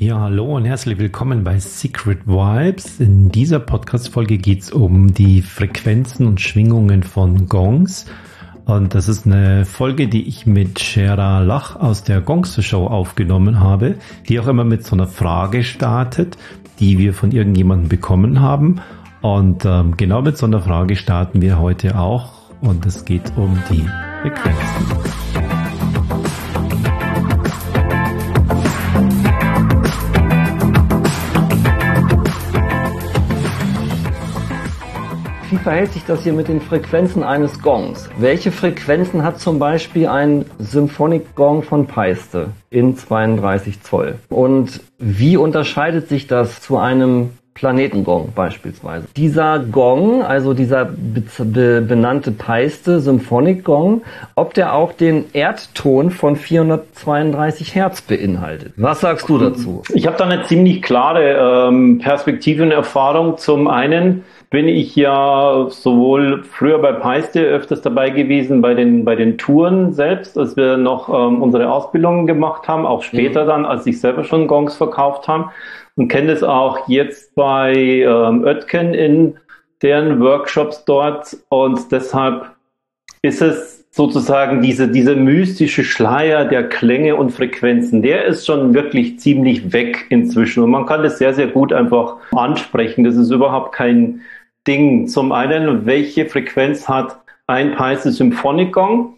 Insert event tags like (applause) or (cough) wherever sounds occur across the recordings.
Ja, hallo und herzlich willkommen bei Secret Vibes. In dieser Podcast-Folge geht es um die Frequenzen und Schwingungen von Gongs. Und das ist eine Folge, die ich mit Shera Lach aus der Gongs Show aufgenommen habe, die auch immer mit so einer Frage startet, die wir von irgendjemandem bekommen haben. Und ähm, genau mit so einer Frage starten wir heute auch. Und es geht um die Frequenzen. Wie verhält sich das hier mit den Frequenzen eines Gongs? Welche Frequenzen hat zum Beispiel ein Symphonic Gong von Peiste in 32 Zoll? Und wie unterscheidet sich das zu einem Planetengong beispielsweise. Dieser Gong, also dieser be be benannte Peiste Symphonic Gong, ob der auch den Erdton von 432 Hertz beinhaltet. Was sagst du dazu? Ich habe da eine ziemlich klare ähm, Perspektive und Erfahrung. Zum einen bin ich ja sowohl früher bei Peiste öfters dabei gewesen bei den, bei den Touren selbst, als wir noch ähm, unsere Ausbildungen gemacht haben, auch später mhm. dann, als ich selber schon Gongs verkauft haben und kenne es auch jetzt bei ähm, Oetken in deren Workshops dort und deshalb ist es sozusagen diese, diese mystische Schleier der Klänge und Frequenzen, der ist schon wirklich ziemlich weg inzwischen und man kann das sehr, sehr gut einfach ansprechen. Das ist überhaupt kein Ding. Zum einen, welche Frequenz hat ein Paise Symphonic Gong?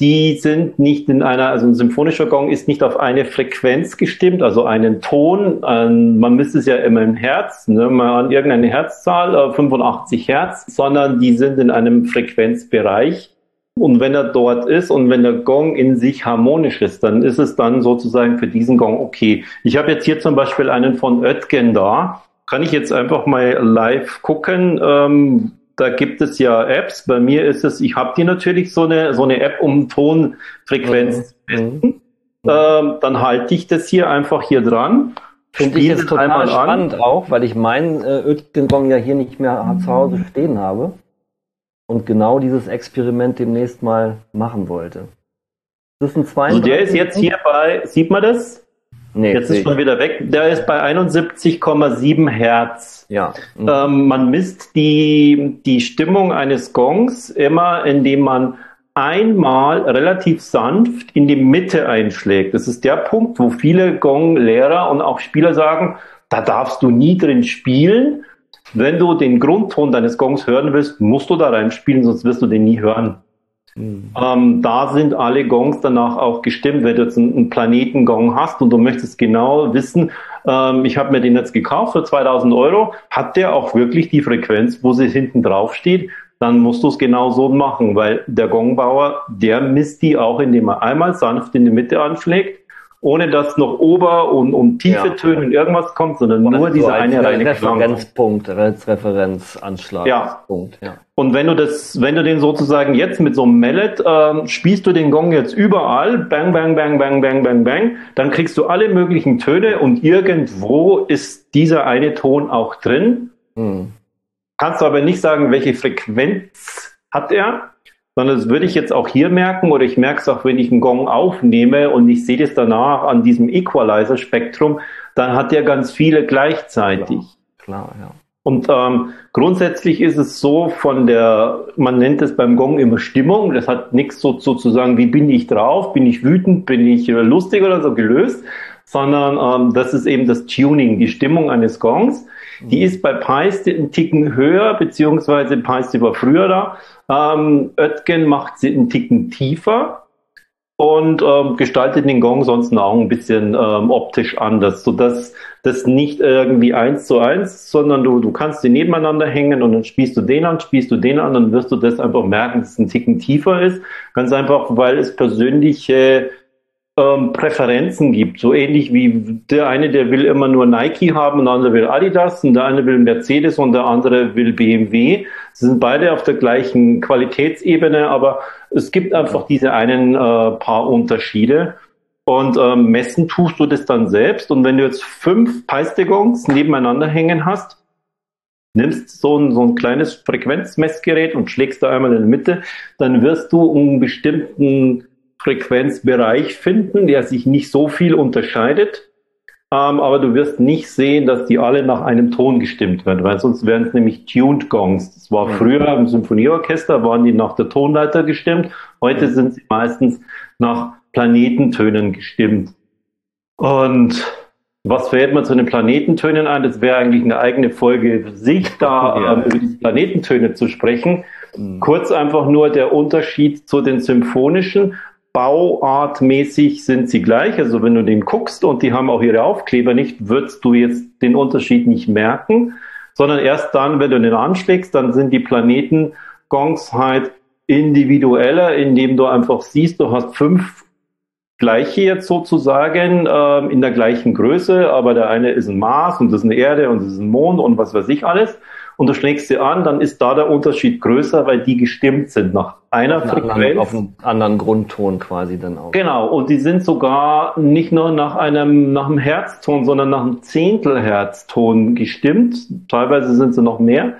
Die sind nicht in einer, also ein symphonischer Gong ist nicht auf eine Frequenz gestimmt, also einen Ton. Ein, man misst es ja immer im Herz, ne, mal an irgendeine Herzzahl, 85 äh, Hertz, sondern die sind in einem Frequenzbereich. Und wenn er dort ist und wenn der Gong in sich harmonisch ist, dann ist es dann sozusagen für diesen Gong okay. Ich habe jetzt hier zum Beispiel einen von Oetgen da kann ich jetzt einfach mal live gucken. Ähm, da gibt es ja Apps. Bei mir ist es, ich habe die natürlich so eine, so eine App, um Tonfrequenz zu mhm. messen. Mhm. Ähm, dann halte ich das hier einfach hier dran. Finde ich jetzt total spannend an. auch, weil ich meinen äh, Ötgen-Gong ja hier nicht mehr zu Hause stehen habe und genau dieses Experiment demnächst mal machen wollte. Das ist ein 32. Also der ist jetzt hier bei, sieht man das? Nee, Jetzt ist schon wieder weg. Der ist bei 71,7 Hertz. Ja. Mhm. Ähm, man misst die, die Stimmung eines Gongs immer, indem man einmal relativ sanft in die Mitte einschlägt. Das ist der Punkt, wo viele Gong-Lehrer und auch Spieler sagen, da darfst du nie drin spielen. Wenn du den Grundton deines Gongs hören willst, musst du da rein spielen, sonst wirst du den nie hören. Mhm. Ähm, da sind alle Gongs danach auch gestimmt. Wenn du jetzt einen, Planetengong hast und du möchtest genau wissen, ähm, ich habe mir den jetzt gekauft für 2000 Euro, hat der auch wirklich die Frequenz, wo sie hinten drauf steht? Dann musst du es genau so machen, weil der Gongbauer, der misst die auch, indem er einmal sanft in die Mitte anschlägt ohne dass noch Ober- und, und tiefe ja. Töne und irgendwas kommt, sondern und nur diese eine reine Referenzpunkt, als Referenzanschlag. Ja. Punkt, ja. Und wenn du das, wenn du den sozusagen jetzt mit so einem Mallet ähm, spielst du den Gong jetzt überall, bang, bang, bang, bang, bang, bang, bang, dann kriegst du alle möglichen Töne und irgendwo ist dieser eine Ton auch drin. Hm. Kannst du aber nicht sagen, welche Frequenz hat er, sondern das würde ich jetzt auch hier merken oder ich merke es auch, wenn ich einen Gong aufnehme und ich sehe das danach an diesem Equalizer-Spektrum, dann hat der ganz viele gleichzeitig. Klar, klar ja. Und ähm, grundsätzlich ist es so von der, man nennt es beim Gong immer Stimmung, das hat nichts so sozusagen, wie bin ich drauf, bin ich wütend, bin ich äh, lustig oder so gelöst, sondern ähm, das ist eben das Tuning, die Stimmung eines Gongs. Die ist bei Peiste einen Ticken höher, beziehungsweise Peiste war früher da. Ähm, Oetken macht sie einen Ticken tiefer und ähm, gestaltet den Gong sonst auch ein bisschen ähm, optisch anders, sodass das nicht irgendwie eins zu eins, sondern du, du kannst die nebeneinander hängen und dann spielst du den an, spielst du den an, dann wirst du das einfach merken, dass es ein Ticken tiefer ist. Ganz einfach, weil es persönliche ähm, Präferenzen gibt. So ähnlich wie der eine, der will immer nur Nike haben und der andere will Adidas und der eine will Mercedes und der andere will BMW. Sie sind beide auf der gleichen Qualitätsebene, aber es gibt einfach diese einen äh, paar Unterschiede. Und ähm, messen tust du das dann selbst. Und wenn du jetzt fünf Peistegons nebeneinander hängen hast, nimmst so ein, so ein kleines Frequenzmessgerät und schlägst da einmal in der Mitte, dann wirst du einen bestimmten Frequenzbereich finden, der sich nicht so viel unterscheidet. Ähm, aber du wirst nicht sehen, dass die alle nach einem Ton gestimmt werden, weil sonst wären es nämlich Tuned Gongs. Das war früher im Symphonieorchester, waren die nach der Tonleiter gestimmt. Heute sind sie meistens nach Planetentönen gestimmt. Und was fällt mir zu den Planetentönen ein? Das wäre eigentlich eine eigene Folge sich, da (laughs) ja. ähm, über die Planetentöne zu sprechen. Mhm. Kurz einfach nur der Unterschied zu den symphonischen. Bauartmäßig sind sie gleich. Also wenn du den guckst und die haben auch ihre Aufkleber nicht, würdest du jetzt den Unterschied nicht merken, sondern erst dann, wenn du den anschlägst, dann sind die Planetengongs halt individueller, indem du einfach siehst, du hast fünf gleiche jetzt sozusagen äh, in der gleichen Größe, aber der eine ist ein Mars und das ist eine Erde und das ist ein Mond und was weiß ich alles. Und du schlägst sie an, dann ist da der Unterschied größer, weil die gestimmt sind nach einer auf Frequenz. Anderen, auf einen anderen Grundton quasi dann auch. Genau, und die sind sogar nicht nur nach einem, nach einem Herzton, sondern nach einem Zehntelherzton gestimmt. Teilweise sind sie noch mehr.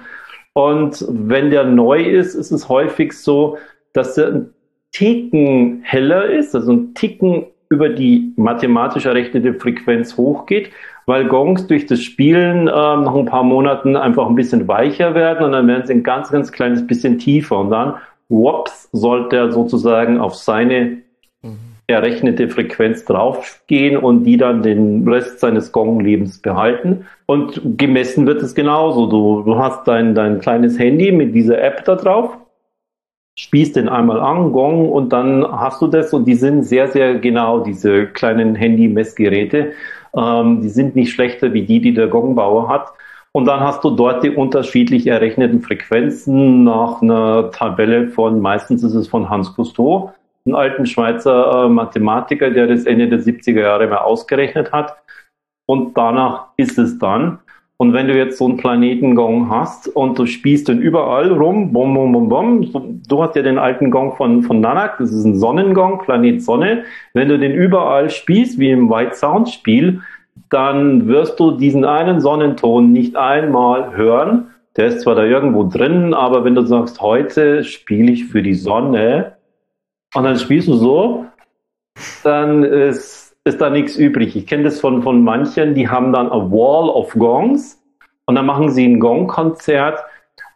Und wenn der neu ist, ist es häufig so, dass der ein Ticken heller ist, also ein Ticken über die mathematisch errechnete Frequenz hochgeht, weil Gongs durch das Spielen äh, nach ein paar Monaten einfach ein bisschen weicher werden und dann werden sie ein ganz, ganz kleines bisschen tiefer und dann, whoops, sollte er sozusagen auf seine errechnete Frequenz draufgehen und die dann den Rest seines Gong-Lebens behalten. Und gemessen wird es genauso. Du, du hast dein, dein kleines Handy mit dieser App da drauf spießt den einmal an, Gong, und dann hast du das und die sind sehr, sehr genau, diese kleinen Handy-Messgeräte. Ähm, die sind nicht schlechter wie die, die der Gongbauer hat. Und dann hast du dort die unterschiedlich errechneten Frequenzen nach einer Tabelle von, meistens ist es von Hans Cousteau, einem alten Schweizer äh, Mathematiker, der das Ende der 70er Jahre mal ausgerechnet hat. Und danach ist es dann. Und wenn du jetzt so einen Planetengong hast und du spielst den überall rum, bom, bom, bom, bom, du hast ja den alten Gong von, von Nanak, das ist ein Sonnengong, Planet Sonne. Wenn du den überall spielst, wie im White Sound Spiel, dann wirst du diesen einen Sonnenton nicht einmal hören. Der ist zwar da irgendwo drin, aber wenn du sagst, heute spiele ich für die Sonne und dann spielst du so, dann ist ist da nichts übrig. Ich kenne das von, von manchen, die haben dann a Wall of Gongs und dann machen sie ein Gong-Konzert,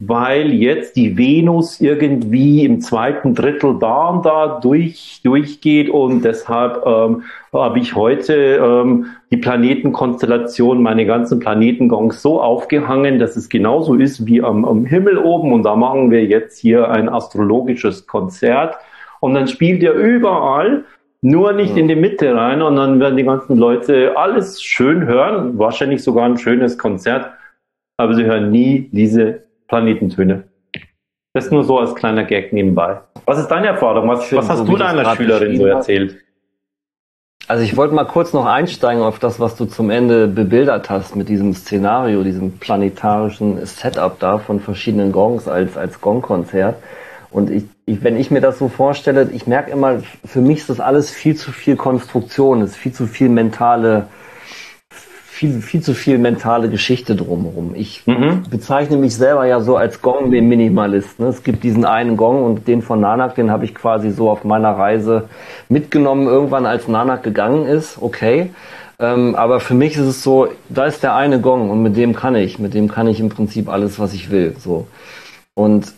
weil jetzt die Venus irgendwie im zweiten Drittel da und da durch, durchgeht und deshalb ähm, habe ich heute ähm, die Planetenkonstellation, meine ganzen Planetengongs so aufgehangen, dass es genauso ist wie am, am Himmel oben und da machen wir jetzt hier ein astrologisches Konzert und dann spielt er überall nur nicht in die Mitte rein und dann werden die ganzen Leute alles schön hören, wahrscheinlich sogar ein schönes Konzert, aber sie hören nie diese Planetentöne. Das nur so als kleiner Gag nebenbei. Was ist deine Erfahrung? Was, was hast so, du deiner Schülerin so erzählt? Also ich wollte mal kurz noch einsteigen auf das, was du zum Ende bebildert hast mit diesem Szenario, diesem planetarischen Setup da von verschiedenen Gongs als, als Gongkonzert. Und ich, ich, wenn ich mir das so vorstelle, ich merke immer, für mich ist das alles viel zu viel Konstruktion, ist viel zu viel mentale, viel, viel zu viel mentale Geschichte drumherum. Ich mhm. bezeichne mich selber ja so als Gong-Minimalist. Ne? Es gibt diesen einen Gong und den von Nanak, den habe ich quasi so auf meiner Reise mitgenommen, irgendwann als Nanak gegangen ist, okay. Ähm, aber für mich ist es so, da ist der eine Gong und mit dem kann ich, mit dem kann ich im Prinzip alles, was ich will. So. Und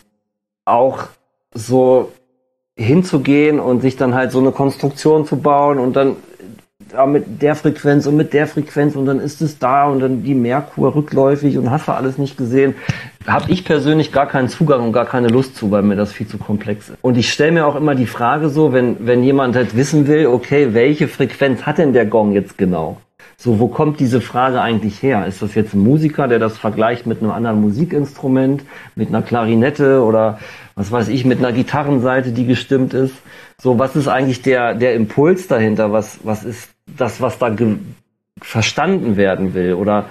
auch so hinzugehen und sich dann halt so eine Konstruktion zu bauen und dann ja, mit der Frequenz und mit der Frequenz und dann ist es da und dann die Merkur rückläufig und hast du alles nicht gesehen. Habe ich persönlich gar keinen Zugang und gar keine Lust zu, weil mir das viel zu komplex ist. Und ich stelle mir auch immer die Frage so, wenn, wenn jemand halt wissen will, okay, welche Frequenz hat denn der Gong jetzt genau? So, wo kommt diese Frage eigentlich her? Ist das jetzt ein Musiker, der das vergleicht mit einem anderen Musikinstrument, mit einer Klarinette oder was weiß ich, mit einer Gitarrenseite, die gestimmt ist. So, was ist eigentlich der, der Impuls dahinter? Was, was ist das, was da verstanden werden will? Oder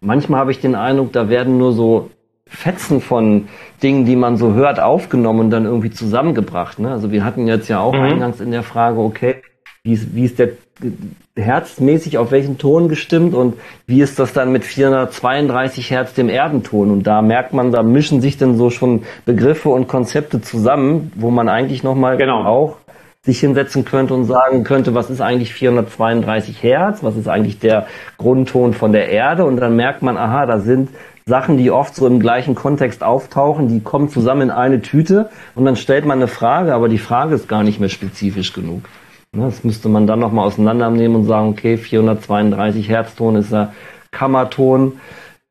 manchmal habe ich den Eindruck, da werden nur so Fetzen von Dingen, die man so hört, aufgenommen und dann irgendwie zusammengebracht. Ne? Also wir hatten jetzt ja auch mhm. eingangs in der Frage, okay, wie ist, wie ist der herzmäßig auf welchen Ton gestimmt und wie ist das dann mit 432 Hertz dem Erdenton? Und da merkt man, da mischen sich dann so schon Begriffe und Konzepte zusammen, wo man eigentlich nochmal genau. auch sich hinsetzen könnte und sagen könnte, was ist eigentlich 432 Hertz, was ist eigentlich der Grundton von der Erde und dann merkt man, aha, da sind Sachen, die oft so im gleichen Kontext auftauchen, die kommen zusammen in eine Tüte und dann stellt man eine Frage, aber die Frage ist gar nicht mehr spezifisch genug. Ne, das müsste man dann nochmal auseinandernehmen und sagen, okay, 432 Herzton ist der Kammerton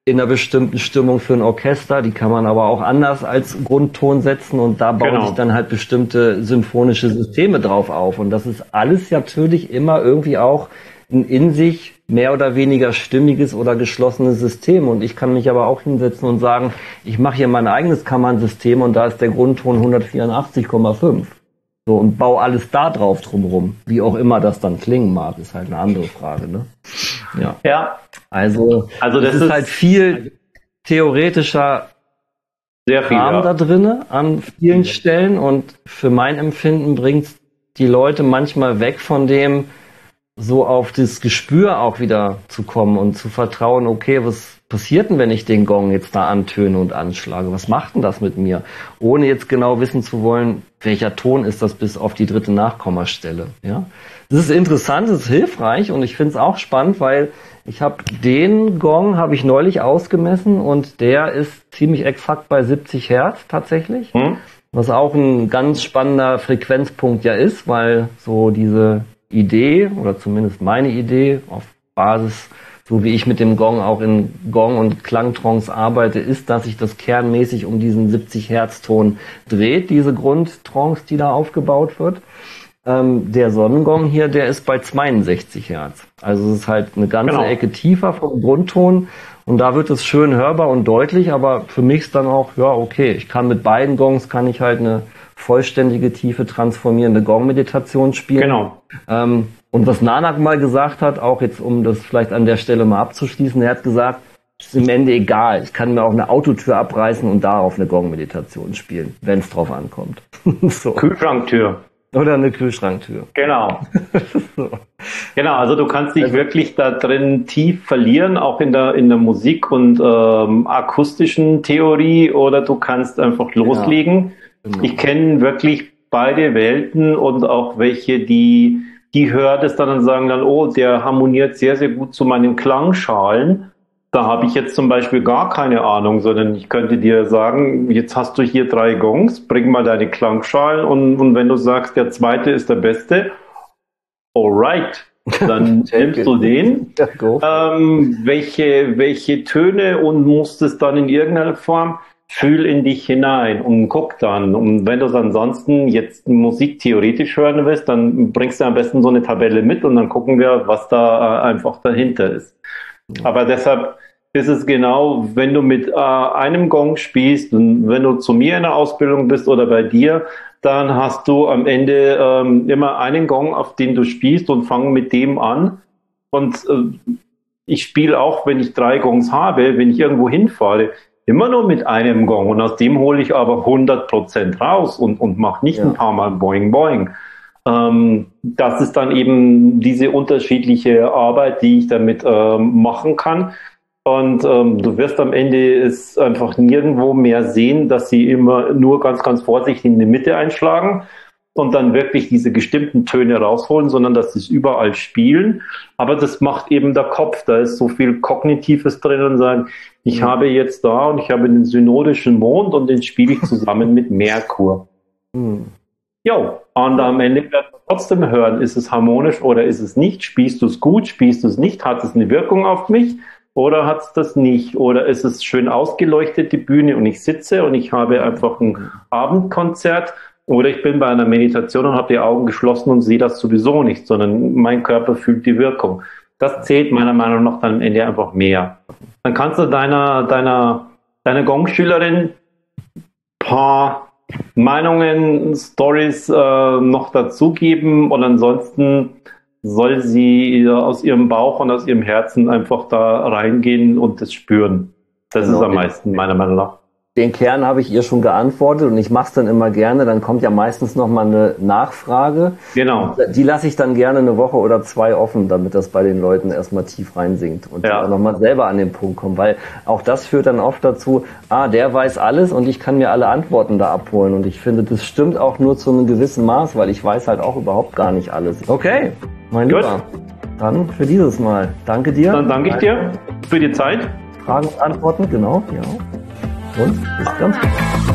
in einer bestimmten Stimmung für ein Orchester. Die kann man aber auch anders als Grundton setzen und da bauen genau. sich dann halt bestimmte symphonische Systeme drauf auf. Und das ist alles natürlich immer irgendwie auch ein in sich mehr oder weniger stimmiges oder geschlossenes System. Und ich kann mich aber auch hinsetzen und sagen, ich mache hier mein eigenes Kammernsystem und da ist der Grundton 184,5. So, und baue alles da drauf drumherum. Wie auch immer das dann klingen mag, ist halt eine andere Frage, ne? Ja. Ja, also, also das ist, ist halt viel theoretischer sehr viel, Kram ja. da drinne an vielen Stellen und für mein Empfinden bringt die Leute manchmal weg von dem, so auf das Gespür auch wieder zu kommen und zu vertrauen, okay, was passiert denn, wenn ich den Gong jetzt da antöne und anschlage? Was macht denn das mit mir? Ohne jetzt genau wissen zu wollen, welcher Ton ist das bis auf die dritte Nachkommastelle. Ja, das ist interessant, das ist hilfreich und ich finde es auch spannend, weil ich habe den Gong habe ich neulich ausgemessen und der ist ziemlich exakt bei 70 Hertz tatsächlich. Hm. Was auch ein ganz spannender Frequenzpunkt ja ist, weil so diese Idee oder zumindest meine Idee auf Basis so wie ich mit dem Gong auch in Gong und Klangtrons arbeite, ist, dass sich das kernmäßig um diesen 70 Hertz Ton dreht, diese Grundtrance, die da aufgebaut wird. Ähm, der Sonnengong hier, der ist bei 62 Hertz. Also es ist halt eine ganze genau. Ecke tiefer vom Grundton und da wird es schön hörbar und deutlich, aber für mich ist dann auch, ja, okay, ich kann mit beiden Gongs kann ich halt eine vollständige, tiefe, transformierende Gong-Meditation spielen. Genau. Ähm, und was Nanak mal gesagt hat, auch jetzt um das vielleicht an der Stelle mal abzuschließen, er hat gesagt, es ist im Ende egal. Ich kann mir auch eine Autotür abreißen und darauf eine Gong-Meditation spielen, wenn es drauf ankommt. (laughs) so. Kühlschranktür. Oder eine Kühlschranktür. Genau. (laughs) so. Genau, also du kannst dich also, wirklich da drin tief verlieren, auch in der, in der Musik und ähm, akustischen Theorie, oder du kannst einfach loslegen. Genau. Ich kenne wirklich beide Welten und auch welche, die, die hört es dann und sagen dann, oh, der harmoniert sehr, sehr gut zu meinen Klangschalen. Da habe ich jetzt zum Beispiel gar keine Ahnung, sondern ich könnte dir sagen, jetzt hast du hier drei Gongs, bring mal deine Klangschalen und, und wenn du sagst, der zweite ist der beste, alright, dann (laughs) nimmst du den. ähm, welche, welche Töne und musst es dann in irgendeiner Form fühl in dich hinein und guck dann. Und wenn du es ansonsten jetzt Musik theoretisch hören willst, dann bringst du am besten so eine Tabelle mit und dann gucken wir, was da äh, einfach dahinter ist. Aber deshalb ist es genau, wenn du mit äh, einem Gong spielst und wenn du zu mir in der Ausbildung bist oder bei dir, dann hast du am Ende ähm, immer einen Gong, auf den du spielst und fang mit dem an. Und äh, ich spiele auch, wenn ich drei Gongs habe, wenn ich irgendwo hinfahre, immer nur mit einem Gong und aus dem hole ich aber 100% raus und, und mache nicht ja. ein paar Mal Boing Boing. Ähm, das ist dann eben diese unterschiedliche Arbeit, die ich damit ähm, machen kann. Und ähm, du wirst am Ende es einfach nirgendwo mehr sehen, dass sie immer nur ganz, ganz vorsichtig in die Mitte einschlagen, und dann wirklich diese gestimmten Töne rausholen, sondern dass sie es überall spielen. Aber das macht eben der Kopf. Da ist so viel Kognitives drin und sagen, ich mhm. habe jetzt da und ich habe den synodischen Mond und den spiele ich zusammen mit Merkur. Mhm. Jo, und am Ende werden wir trotzdem hören, ist es harmonisch oder ist es nicht? Spielst du es gut? Spielst du es nicht? Hat es eine Wirkung auf mich? Oder hat es das nicht? Oder ist es schön ausgeleuchtet, die Bühne, und ich sitze und ich habe einfach ein. Abendkonzert oder ich bin bei einer Meditation und habe die Augen geschlossen und sehe das sowieso nicht, sondern mein Körper fühlt die Wirkung. Das zählt meiner Meinung nach dann am Ende einfach mehr. Dann kannst du deiner, deiner, deiner Gongschülerin paar Meinungen, Stories äh, noch dazugeben und ansonsten soll sie aus ihrem Bauch und aus ihrem Herzen einfach da reingehen und das spüren. Das genau. ist am meisten meiner Meinung nach. Den Kern habe ich ihr schon geantwortet und ich mache es dann immer gerne. Dann kommt ja meistens noch mal eine Nachfrage. Genau. Die lasse ich dann gerne eine Woche oder zwei offen, damit das bei den Leuten erstmal tief reinsinkt und ja. noch mal selber an den Punkt kommen. Weil auch das führt dann oft dazu, ah, der weiß alles und ich kann mir alle Antworten da abholen. Und ich finde, das stimmt auch nur zu einem gewissen Maß, weil ich weiß halt auch überhaupt gar nicht alles. Okay, mein Gut. Lieber. Dann für dieses Mal. Danke dir. Dann danke ich dir für die Zeit. Fragen und Antworten, genau, ja. Und bis ganz.